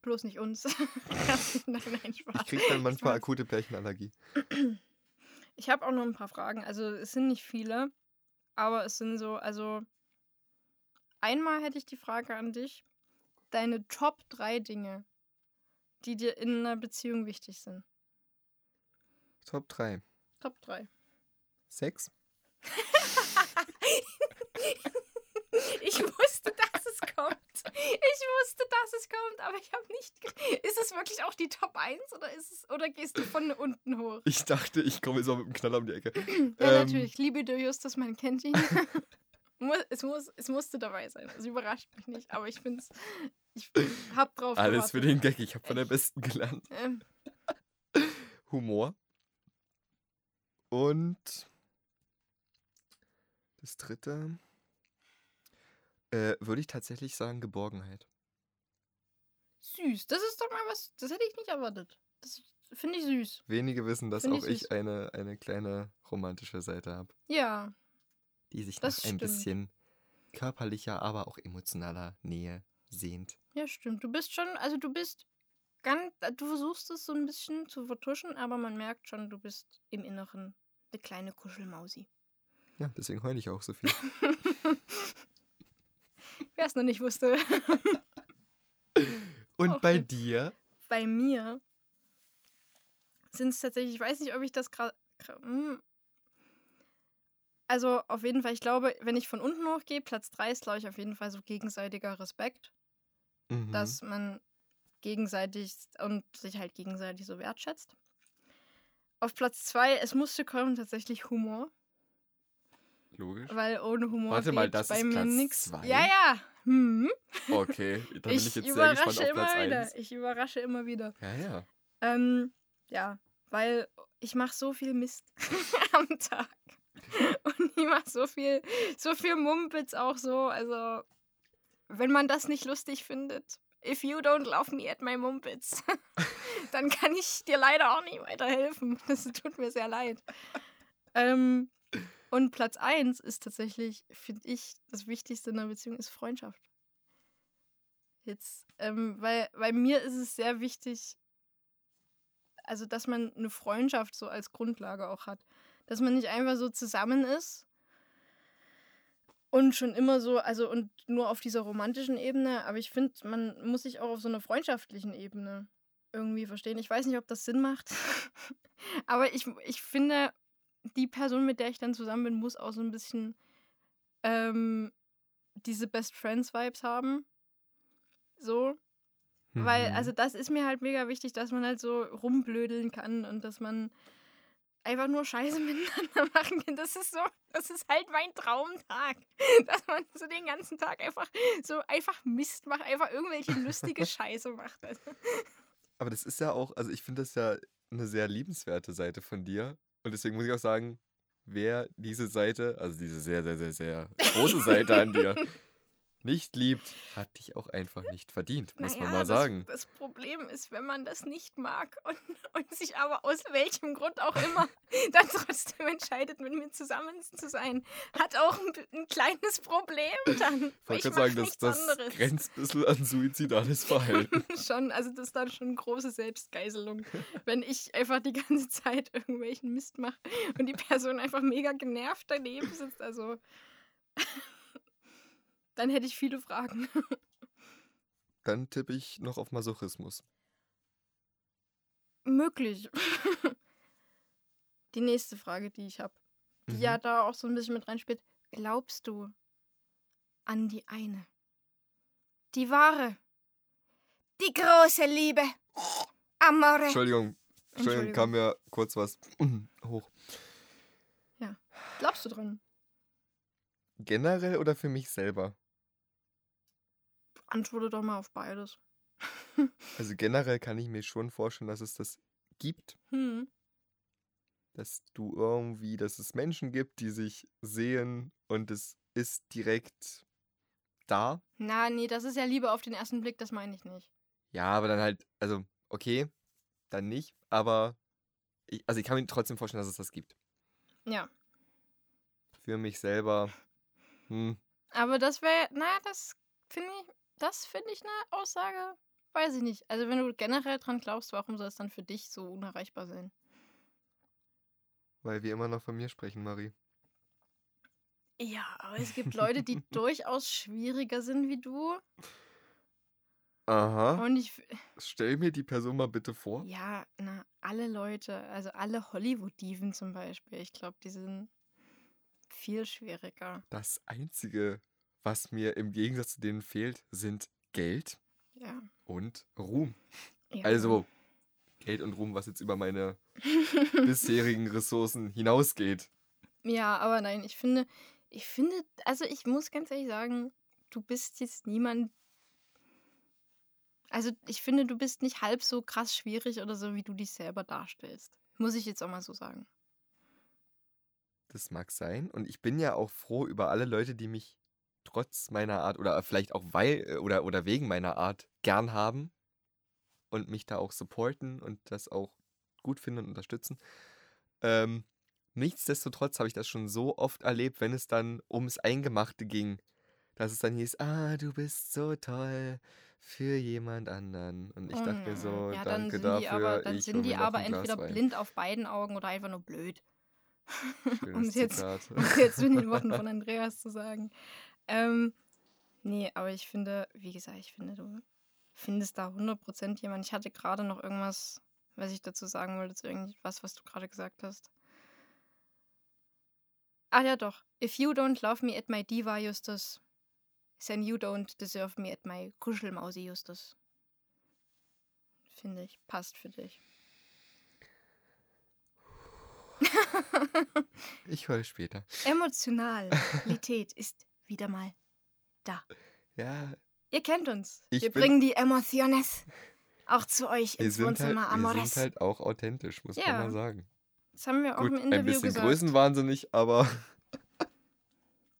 Bloß nicht uns. nein, nein, Spaß. Ich krieg dann manchmal Spaß. akute Pärchenallergie. Ich habe auch noch ein paar Fragen. Also es sind nicht viele, aber es sind so, also einmal hätte ich die Frage an dich. Deine Top 3 Dinge, die dir in einer Beziehung wichtig sind. Top 3. Top 3. Sex? Ich wusste, dass es kommt. Ich wusste, dass es kommt, aber ich habe nicht. Ist es wirklich auch die Top 1 oder ist es oder gehst du von unten hoch? Ich dachte, ich komme jetzt mal mit dem Knaller um die Ecke. Ja, Ähm, natürlich. Liebe du Justus, man kennt ihn. Es, muss, es musste dabei sein. Es überrascht mich nicht, aber ich finde es. Ich hab drauf Alles für gewartet. den Gag. Ich habe von der. Besten gelernt. Ähm, Humor. Und das dritte äh, würde ich tatsächlich sagen Geborgenheit. Süß. Das ist doch mal was. Das hätte ich nicht erwartet. Das finde ich süß. Wenige wissen, dass Find auch ich ich eine, eine kleine romantische Seite habe, Ja. die sich nach ein stimmt. bisschen körperlicher, aber auch emotionaler Nähe sehnt. Ja, stimmt. Du bist schon, also du bist ganz, du versuchst es so ein bisschen zu vertuschen, aber man merkt schon, du bist im Inneren eine kleine Kuschelmausi. Ja, deswegen heule ich auch so viel. Wer es noch nicht wusste. Und Auch bei dir? Bei mir sind es tatsächlich, ich weiß nicht, ob ich das gerade. Also auf jeden Fall, ich glaube, wenn ich von unten hochgehe, Platz 3 ist, glaube ich, auf jeden Fall so gegenseitiger Respekt. Mhm. dass man gegenseitig und sich halt gegenseitig so wertschätzt. Auf Platz zwei, es musste kommen, tatsächlich Humor. Logisch. Weil ohne Humor Warte mal, das bei ist mir Platz nichts. zwei? Ja, ja. Hm. Okay, da bin ich, Ich, jetzt sehr überrasche gespannt auf Platz immer wieder. 1. Ich überrasche immer wieder. Ja, ja. Ähm, ja, weil ich mache so viel Mist am Tag. Und ich mache so viel, so viel Mumpitz auch so. Also, wenn man das nicht lustig findet, if you don't love me at my Mumpitz, dann kann ich dir leider auch nicht weiterhelfen. Das tut mir sehr leid. Ähm, und Platz 1 ist tatsächlich, finde ich, das Wichtigste in einer Beziehung ist Freundschaft. Jetzt, ähm, weil bei mir ist es sehr wichtig, also dass man eine Freundschaft so als Grundlage auch hat. Dass man nicht einfach so zusammen ist und schon immer so, also und nur auf dieser romantischen Ebene, aber ich finde, man muss sich auch auf so einer freundschaftlichen Ebene irgendwie verstehen. Ich weiß nicht, ob das Sinn macht, aber ich, ich finde, die Person, mit der ich dann zusammen bin, muss auch so ein bisschen ähm, diese Best Friends Vibes haben. So, weil, Mhm. also das ist mir halt mega wichtig, dass man halt so rumblödeln kann und dass man einfach nur Scheiße miteinander machen kann. Das ist so, das ist halt mein Traumtag. Dass man so den ganzen Tag einfach so einfach Mist macht, einfach irgendwelche lustige Scheiße macht. Also, Aber das ist ja auch, also ich finde das ja eine sehr liebenswerte Seite von dir. Und deswegen muss ich auch sagen, wer diese Seite, also diese sehr, sehr, sehr, sehr große Seite an dir, nicht liebt, hat dich auch einfach nicht verdient, muss man naja, mal sagen. Das, das Problem ist, wenn man das nicht mag und, und sich aber aus welchem Grund auch immer dann trotzdem entscheidet, mit mir zusammen zu sein, hat auch ein, ein kleines Problem dann. Ich gerade sagen, das, das anderes. grenzt ein bisschen an suizidales Verhalten. schon, also das ist dann schon große Selbstgeißelung, wenn ich einfach die ganze Zeit irgendwelchen Mist mache und die Person einfach mega genervt daneben sitzt. Also dann hätte ich viele Fragen. Dann tippe ich noch auf Masochismus. Möglich. Die nächste Frage, die ich habe, die Mhm. ja da auch so ein bisschen mit reinspielt. Glaubst du an die eine? Die wahre? Die große Liebe? Amore? Entschuldigung, Entschuldigung, kam mir kurz was hoch. Glaubst du dran? Generell oder für mich selber? Antworte doch mal auf beides. Also generell kann ich mir schon vorstellen, dass es das gibt, Hm. dass du irgendwie, dass es Menschen gibt, die sich sehen und es ist direkt da. Na, nee, das ist ja Liebe auf den ersten Blick, das meine ich nicht. Ja, aber dann halt, also okay, dann nicht, aber ich, also ich kann mir trotzdem vorstellen, dass es das gibt. Ja. Für mich selber, hm, Aber das wäre, na, das finde ich, das finde ich eine Aussage, weiß ich nicht. Also wenn du generell dran glaubst, warum soll es dann für dich so unerreichbar sein? weil wir immer noch von mir sprechen, Marie. Ja, aber es gibt Leute, die durchaus schwieriger sind wie du. Aha. Und ich, Stell mir die Person mal bitte vor. ja, na, alle Leute, also alle Hollywood-Diven zum Beispiel, ich glaube, die sind viel schwieriger. Das Einzige, was mir im Gegensatz zu denen fehlt, sind Geld Ja. und Ruhm. ja. Also Geld und Ruhm, was jetzt über meine bisherigen Ressourcen hinausgeht. Ja, aber nein, ich finde, ich finde, also ich muss ganz ehrlich sagen, du bist jetzt niemand. Also ich finde, du bist nicht halb so krass schwierig oder so, wie du dich selber darstellst. Muss ich jetzt auch mal so sagen. Das mag sein. Und ich bin ja auch froh über alle Leute, die mich trotz meiner Art oder vielleicht auch weil äh, oder, oder wegen meiner Art gern haben und mich da auch supporten und das auch gut finden und unterstützen. Ähm, nichtsdestotrotz habe ich das schon so oft erlebt, wenn es dann ums Eingemachte ging, dass es dann hieß, ah, du bist so toll für jemand anderen. Und ich dachte mir nein. so, ja, dann danke sind dafür. die aber, dann sind die aber entweder Wein. blind auf beiden Augen oder einfach nur blöd. um es jetzt, um es jetzt mit den Worten von Andreas zu sagen. Ähm, nee, aber ich finde, wie gesagt, ich finde, du findest da 100% jemand. Ich hatte gerade noch irgendwas, was ich dazu sagen wollte, zu irgendwas, was du gerade gesagt hast. Ah ja, doch. If you don't love me at my diva, Justus, Then you don't deserve me at my Kuschelmausi, Justus. Finde ich, passt für dich. Ich heul später. Emotionalität ist wieder mal da. Ja, Ihr kennt uns. Ich Wir bringen die Emociones auch zu euch wir ins halt, Wohnzimmer wir Amores. sind halt auch authentisch, muss Ja. man mal sagen. das haben wir auch Gut, im ein Interview bisschen gesagt. größenwahnsinnig, aber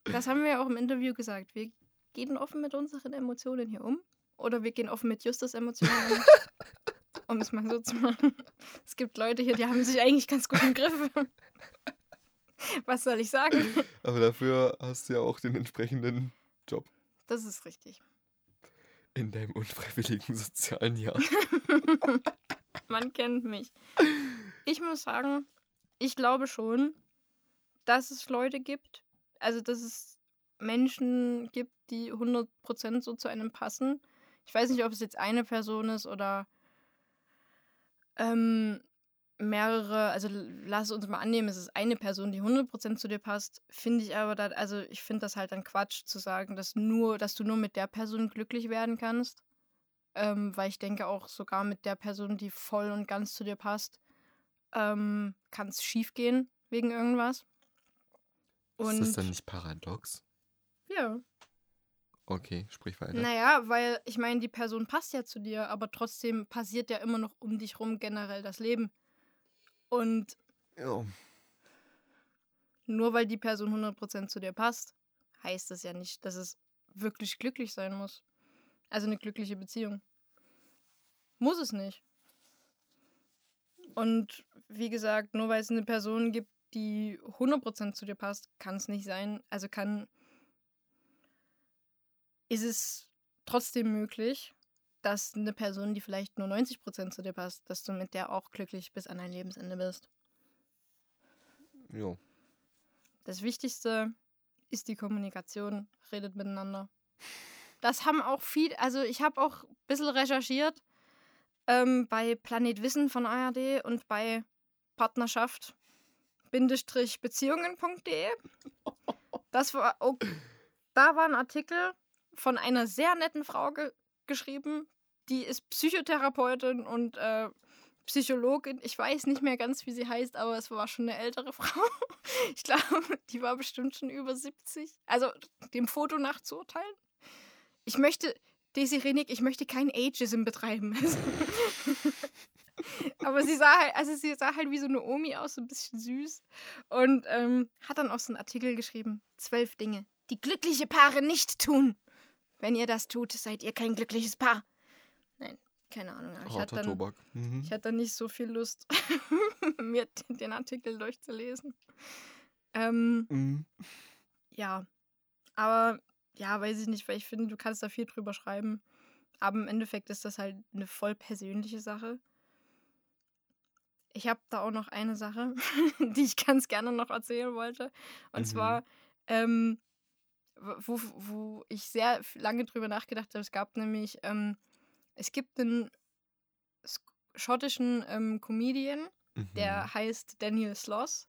Das haben wir auch im Interview gesagt. Wir gehen offen mit unseren Emotionen hier um. Oder wir gehen offen mit Justus Emotionen um. um es mal so zu machen. Es gibt Leute hier, die haben sich eigentlich ganz gut im Griff. Was soll ich sagen? Aber dafür hast du ja auch den entsprechenden Job Das ist richtig. in deinem unfreiwilligen sozialen Jahr. Man kennt mich. Ich muss sagen, ich glaube schon, dass es Leute gibt, also dass es Menschen gibt, die 100% so zu einem passen. Ich weiß nicht, ob es jetzt eine Person ist oder ähm, mehrere, also lass uns mal annehmen, es ist eine Person, die 100% zu dir passt, finde ich aber, dat, also ich finde das halt dann Quatsch zu sagen, dass, nur, dass du nur mit der Person glücklich werden kannst. Ähm, weil ich denke auch sogar mit der Person, die voll und ganz zu dir passt, ähm, kann es schief gehen wegen irgendwas. Und ist das dann nicht paradox? ja, Okay, sprich weiter. naja, weil ich meine, die Person passt ja zu dir, aber trotzdem passiert ja immer noch um dich rum generell das Leben. Und Ja. nur weil die Person 100% zu dir passt, heißt das ja nicht, dass es wirklich glücklich sein muss. Also eine glückliche Beziehung. Muss es nicht. Und wie gesagt, nur weil es eine Person gibt, die 100% zu dir passt, kann es nicht sein. Also kann. Ist es trotzdem möglich, dass eine Person, die vielleicht nur 90% zu dir passt, dass du mit der auch glücklich bis an dein Lebensende bist. Jo. Das Wichtigste ist die Kommunikation. Redet miteinander. Das haben auch viel, also ich habe auch ein bisschen recherchiert ähm, bei Planet Wissen von ARD und bei Partnerschaft-beziehungen.de. Das war, oh, da war ein Artikel von einer sehr netten Frau ge geschrieben, die ist Psychotherapeutin und äh, Psychologin. Ich weiß nicht mehr ganz, wie sie heißt, aber es war schon eine ältere Frau. Ich glaube, die war bestimmt schon über 70. Also dem Foto nach zu urteilen. Ich möchte, Daisy Renick, ich möchte kein Ageism betreiben. aber sie sah halt, also sie sah halt wie so eine Omi aus, so ein bisschen süß. Und ähm, hat dann auch so einen Artikel geschrieben. Zwölf Dinge, die glückliche Paare nicht tun. Wenn ihr das tut, seid ihr kein glückliches Paar. Keine Ahnung. Ich hatte dann, Tobak. Mhm. ich hatte dann nicht so viel Lust, mir den Artikel durchzulesen. Ähm, Mhm. ja, aber ja, weiß ich nicht, weil ich finde, du kannst da viel drüber schreiben. Aber im Endeffekt ist das halt eine voll persönliche Sache. Ich habe da auch noch eine Sache, die ich ganz gerne noch erzählen wollte. Und Mhm. zwar, ähm, wo, wo ich sehr lange drüber nachgedacht habe. Es gab nämlich, ähm, es gibt einen schottischen ähm, Comedian, Mhm. der heißt Daniel Sloss.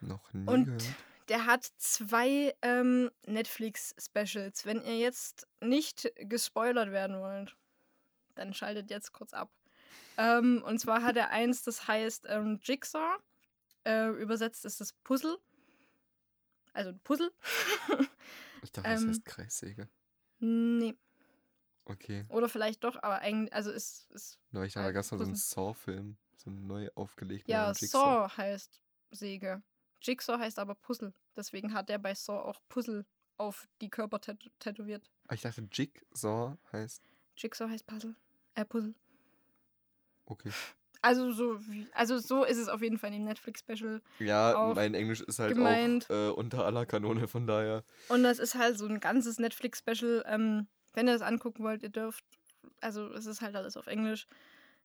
Noch nie Und gehört. der hat zwei ähm, Netflix-Specials. Wenn ihr jetzt nicht gespoilert werden wollt, dann schaltet jetzt kurz ab. Ähm, und zwar hat er eins, das heißt ähm, Jigsaw. Äh, übersetzt ist das Puzzle. Also ein Puzzle. Ich dachte, das ähm, heißt Kreissäge. nee. Okay. Oder vielleicht doch, aber eigentlich, also ist, ist Na, ich dachte, da gab es so einen. Saw-Film. So einen neu aufgelegten. ja, Jigsaw. Saw heißt Säge. Jigsaw heißt aber Puzzle. Deswegen hat er bei Saw auch Puzzle auf die Körper tät tätowiert. Ah, Ich dachte, Jigsaw heißt. Jigsaw heißt Puzzle. Äh, Puzzle. Okay. Also so, wie, also so ist es auf jeden Fall in dem Netflix-Special. Ja, mein Englisch ist halt gemeint. auch äh, unter aller Kanone, von daher. Und das ist halt so ein ganzes Netflix-Special. Ähm, wenn ihr das angucken wollt, ihr dürft. Also es ist halt alles auf Englisch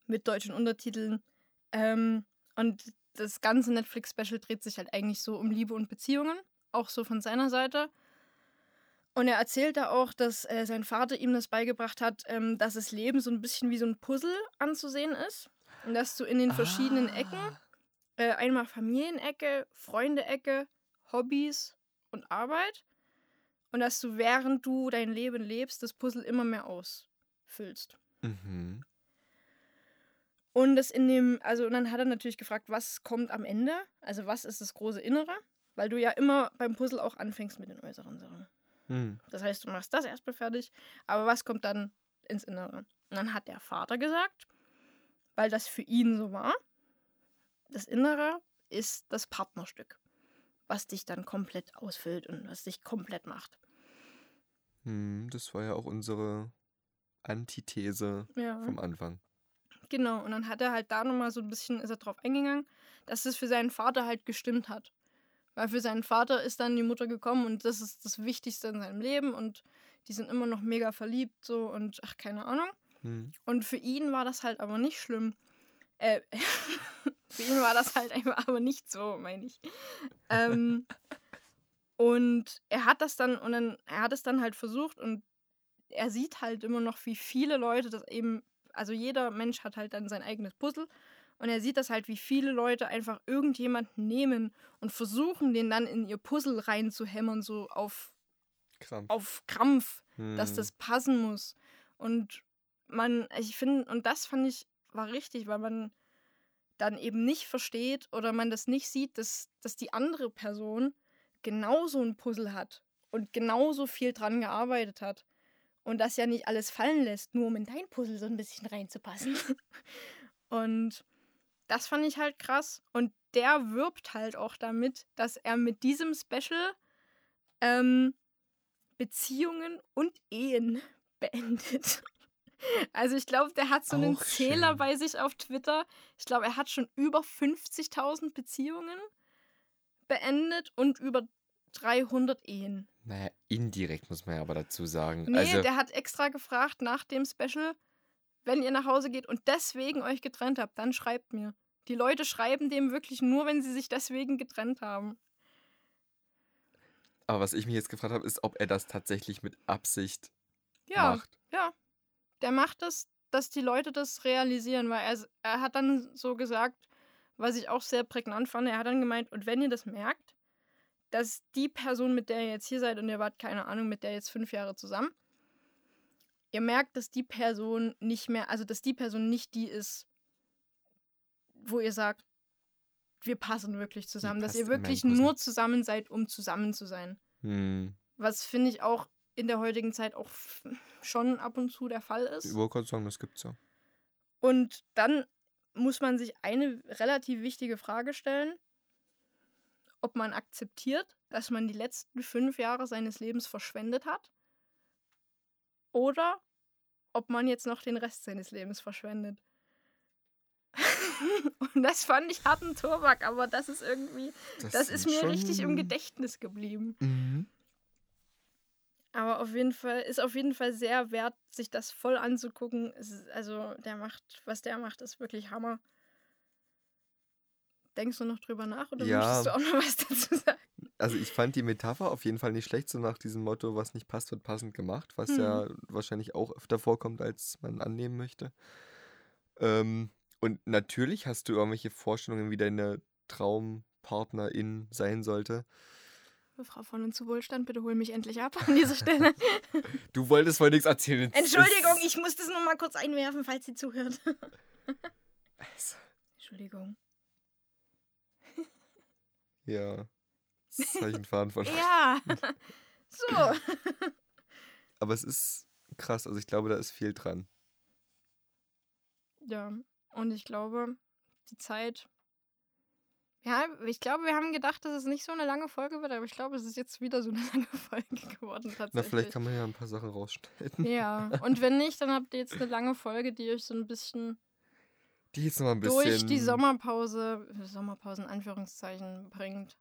mit deutschen Untertiteln. Ähm, und das ganze Netflix-Special dreht sich halt eigentlich so um Liebe und Beziehungen. Auch so von seiner Seite. Und er erzählt da auch, dass äh, sein Vater ihm das beigebracht hat, ähm, dass das Leben so ein bisschen wie so ein Puzzle anzusehen ist. Und dass du in den verschiedenen Ecken Ah, äh, einmal Familienecke, Freunde-Ecke, Hobbys und Arbeit. Und dass du, während du dein Leben lebst, das Puzzle immer mehr ausfüllst. Mhm. Und das in dem, also und dann hat er natürlich gefragt, was kommt am Ende? Also was ist das große Innere? Weil du ja immer beim Puzzle auch anfängst mit den äußeren Sachen. Hm. Das heißt, du machst das erstmal fertig, aber was kommt dann ins Innere? Und dann hat der Vater gesagt, weil das für ihn so war, das Innere ist das Partnerstück, was dich dann komplett ausfüllt und was dich komplett macht. Hm, das war ja auch unsere Antithese Ja. vom Anfang. Genau, und dann hat er halt da nochmal so ein bisschen, ist er drauf eingegangen, dass es für seinen Vater halt gestimmt hat. Weil für seinen Vater ist dann die Mutter gekommen und das ist das Wichtigste in seinem Leben und die sind immer noch mega verliebt so und ach, keine Ahnung. Hm. Und für ihn war das halt aber nicht schlimm. Äh, für ihn war das halt einfach aber nicht so, meine ich. Ähm, und er hat das dann, und dann, er hat es dann halt versucht und er sieht halt immer noch, wie viele Leute das eben, also jeder Mensch hat halt dann sein eigenes Puzzle und er sieht das halt, wie viele Leute einfach irgendjemanden nehmen und versuchen, den dann in ihr Puzzle reinzuhämmern, so auf, Krampf. auf Krampf dass Hm. das passen muss. Und man, ich finde, und das fand ich, war richtig, weil man dann eben nicht versteht oder man das nicht sieht, dass, dass die andere Person genauso ein Puzzle hat und genauso viel dran gearbeitet hat. Und das ja nicht alles fallen lässt, nur um in dein Puzzle so ein bisschen reinzupassen. und das fand ich halt krass. Und der wirbt halt auch damit, dass er mit diesem Special ähm, Beziehungen und Ehen beendet. Also ich glaube, der hat so einen Auch Zähler schön. bei sich auf Twitter. Ich glaube, er hat schon über 50.000 Beziehungen beendet und über 300 Ehen. Naja, indirekt muss man ja aber dazu sagen. Nee, also, der hat extra gefragt nach dem Special, wenn ihr nach Hause geht und deswegen euch getrennt habt, dann schreibt mir. Die Leute schreiben dem wirklich nur, wenn sie sich deswegen getrennt haben. aber was ich mich jetzt gefragt habe, ist, ob er das tatsächlich mit Absicht Ja, macht. ja. Der macht es, dass die Leute das realisieren, weil er, er hat dann so gesagt, was ich auch sehr prägnant fand, er hat dann gemeint, und wenn ihr das merkt, dass die Person, mit der ihr jetzt hier seid, und ihr wart, keine Ahnung, mit der jetzt fünf Jahre zusammen, ihr merkt, dass die Person nicht mehr, also dass die Person nicht die ist, wo ihr sagt, wir passen wirklich zusammen, dass ihr wirklich nur zusammen seid, um zusammen zu sein. Hm. Was finde ich auch in der heutigen Zeit auch schon ab und zu der Fall Ich ist. wollte gerade sagen, das gibt's ja. Und dann muss man sich eine relativ wichtige Frage stellen, ob man akzeptiert, dass man die letzten fünf Jahre seines Lebens verschwendet hat oder ob man jetzt noch den Rest seines Lebens verschwendet. Und das fand ich harten Tobak, aber das ist irgendwie, das, ist sind mir richtig im Gedächtnis geblieben. Mhm. Aber auf jeden Fall ist auf jeden Fall sehr wert, sich das voll anzugucken. Ist, also der macht, was der macht, ist wirklich Hammer. Denkst du noch drüber nach oder Ja. möchtest du auch noch was dazu sagen? Also ich fand die Metapher auf jeden Fall nicht schlecht, so nach diesem Motto, was nicht passt, wird passend gemacht, was Hm. ja wahrscheinlich auch öfter vorkommt, als man annehmen möchte. Ähm, und natürlich hast du irgendwelche Vorstellungen, wie deine Traumpartnerin sein sollte. Frau von und zu Wohlstand, bitte hol mich endlich ab an dieser Stelle. Du wolltest wohl nichts erzählen. Entschuldigung, ich muss das nur mal kurz einwerfen, falls sie zuhört. Also, Entschuldigung. Ja. Jetzt habe ich einen Faden von. Ja. so. Aber es ist krass, also ich glaube, da ist viel dran. Ja, und ich glaube, die Zeit. Ja, ich glaube, wir haben gedacht, dass es nicht so eine lange Folge wird, aber ich glaube, es ist jetzt wieder so eine lange Folge geworden tatsächlich. Na, vielleicht kann man ja ein paar Sachen rausschneiden. Ja, und wenn nicht, dann habt ihr jetzt eine lange Folge, die euch so ein bisschen, Die jetzt noch mal ein bisschen. durch die Sommerpause, Sommerpause in Anführungszeichen, bringt.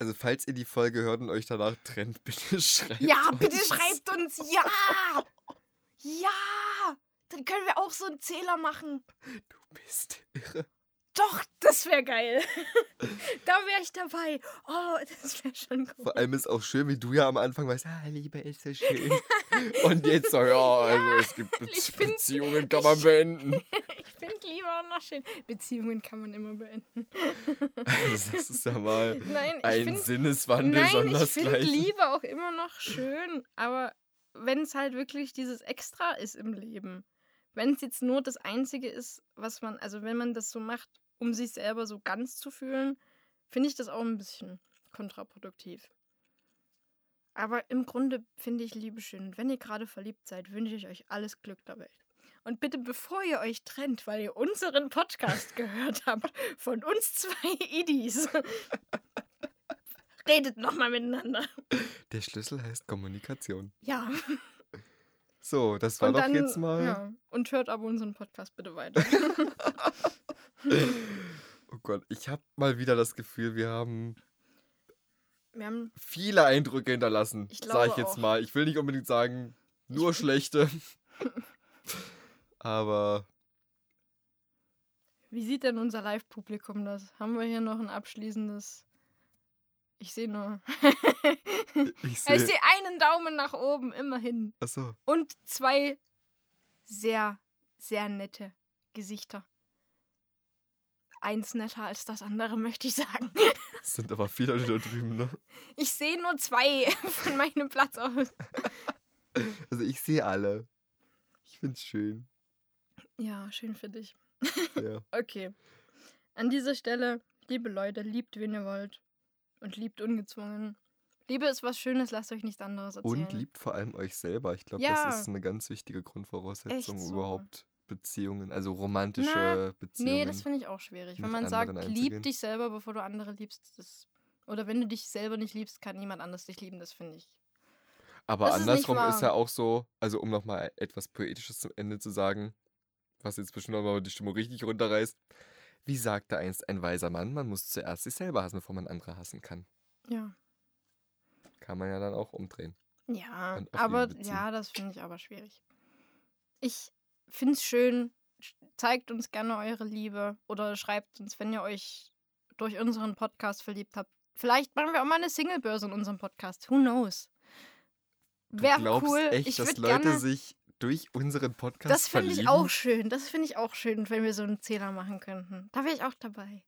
Also, falls ihr die Folge hört und euch danach trennt, bitte schreibt. Ja, bitte uns. schreibt uns, ja! Ja! Dann können wir auch so einen Zähler machen. Du bist irre. Doch, das wäre geil. da wäre ich dabei. Oh, das wäre schon cool. Vor allem ist auch schön, wie du ja am Anfang weißt, ah, Liebe ist so schön. und jetzt so, ja, also es gibt Beziehungen, kann man beenden. Ich finde Liebe auch noch schön. Beziehungen kann man immer beenden. Also das ist ja mal Nein, ein finde Sinneswandel Nein, ich finde. Liebe auch immer noch schön, aber wenn es halt wirklich dieses Extra ist im Leben, wenn es jetzt nur das Einzige ist, was man, also wenn man das so macht, um sich selber so ganz zu fühlen, finde ich das auch ein bisschen kontraproduktiv. Aber im Grunde finde ich Liebe schön. Und wenn ihr gerade verliebt seid, wünsche ich euch alles Glück der Welt. Und bitte, bevor ihr euch trennt, weil ihr unseren Podcast gehört habt, von uns zwei Idis, redet nochmal miteinander. Der Schlüssel heißt Kommunikation. Ja. So, das war Und doch dann, jetzt mal. Ja. Und hört aber unseren Podcast bitte weiter. Oh Gott, ich habe mal wieder das Gefühl, wir haben Wir haben, viele Eindrücke hinterlassen, sage ich jetzt auch. mal. Ich will nicht unbedingt sagen, nur schlechte. Aber wie sieht denn unser Live-Publikum das? Haben wir hier noch ein abschließendes? Ich sehe nur. ich sehe. sehe einen Daumen nach oben, immerhin. Achso, Und zwei sehr, sehr nette Gesichter. Eins netter als das andere, möchte ich sagen. es sind aber viele da drüben, ne? Ich sehe nur zwei von meinem Platz aus. Also ich sehe alle. Ich find's schön. Ja, schön für dich. Ja. Okay. An dieser Stelle, liebe Leute, liebt, wen ihr wollt. Und liebt ungezwungen. Liebe ist was Schönes, lasst euch nichts anderes erzählen. Und liebt vor allem euch selber. Ich glaube, Ja. das ist eine ganz wichtige Grundvoraussetzung, so. überhaupt Beziehungen, also romantische Na, Beziehungen. Nee, das finde ich auch schwierig. Wenn man sagt, anderen lieb einzugehen. dich selber, bevor du andere liebst. Das, oder wenn du dich selber nicht liebst, kann niemand anders dich lieben. Das finde ich. Aber Das ist andersrum ist, wahr. ja auch so, also um nochmal etwas Poetisches zum Ende zu sagen, was jetzt bestimmt nochmal die Stimmung richtig runterreißt. Wie sagte einst ein weiser Mann, man muss zuerst sich selber hassen, bevor man andere hassen kann. Ja. Kann man ja dann auch umdrehen. Ja, aber ja, das finde ich aber schwierig. Ich finde es schön. sch- Zeigt uns gerne eure Liebe oder schreibt uns, wenn ihr euch durch unseren Podcast verliebt habt. Vielleicht machen wir auch mal eine Singlebörse in unserem Podcast. Who knows? Wäre cool. echt, ich dass Leute gerne. sich durch unseren Podcast Das finde ich auch schön. Das finde ich auch schön, wenn wir so einen Zähler machen könnten. Da wäre ich auch dabei.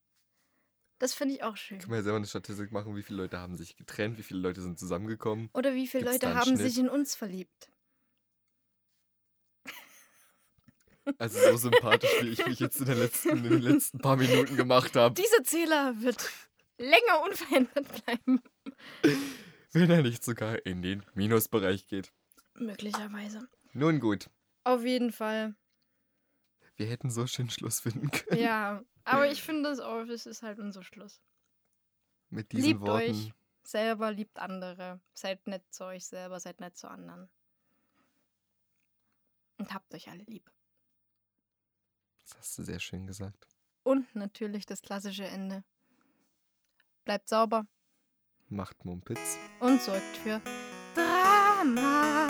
Das finde ich auch schön. Können wir ja selber eine Statistik machen, wie viele Leute haben sich getrennt, wie viele Leute sind zusammengekommen. Oder wie viele Gibt's Leute haben Schnitt? sich in uns verliebt? Also so sympathisch, wie ich mich jetzt in, letzten, in den letzten paar Minuten gemacht habe. Dieser Zähler wird länger unverändert bleiben. Wenn er nicht sogar in den Minusbereich geht. Möglicherweise. Nun gut, Auf jeden Fall. wir hätten so schön Schluss finden können. Ja. Aber ich finde es auch, es ist halt unser Schluss. Mit diesen Liebt Worten. euch selber, liebt andere. Seid nett zu euch selber, seid nett zu anderen. Und habt euch alle lieb. Das hast du sehr schön gesagt. Und natürlich das klassische Ende. Bleibt sauber Macht Mumpitz. und sorgt für Drama.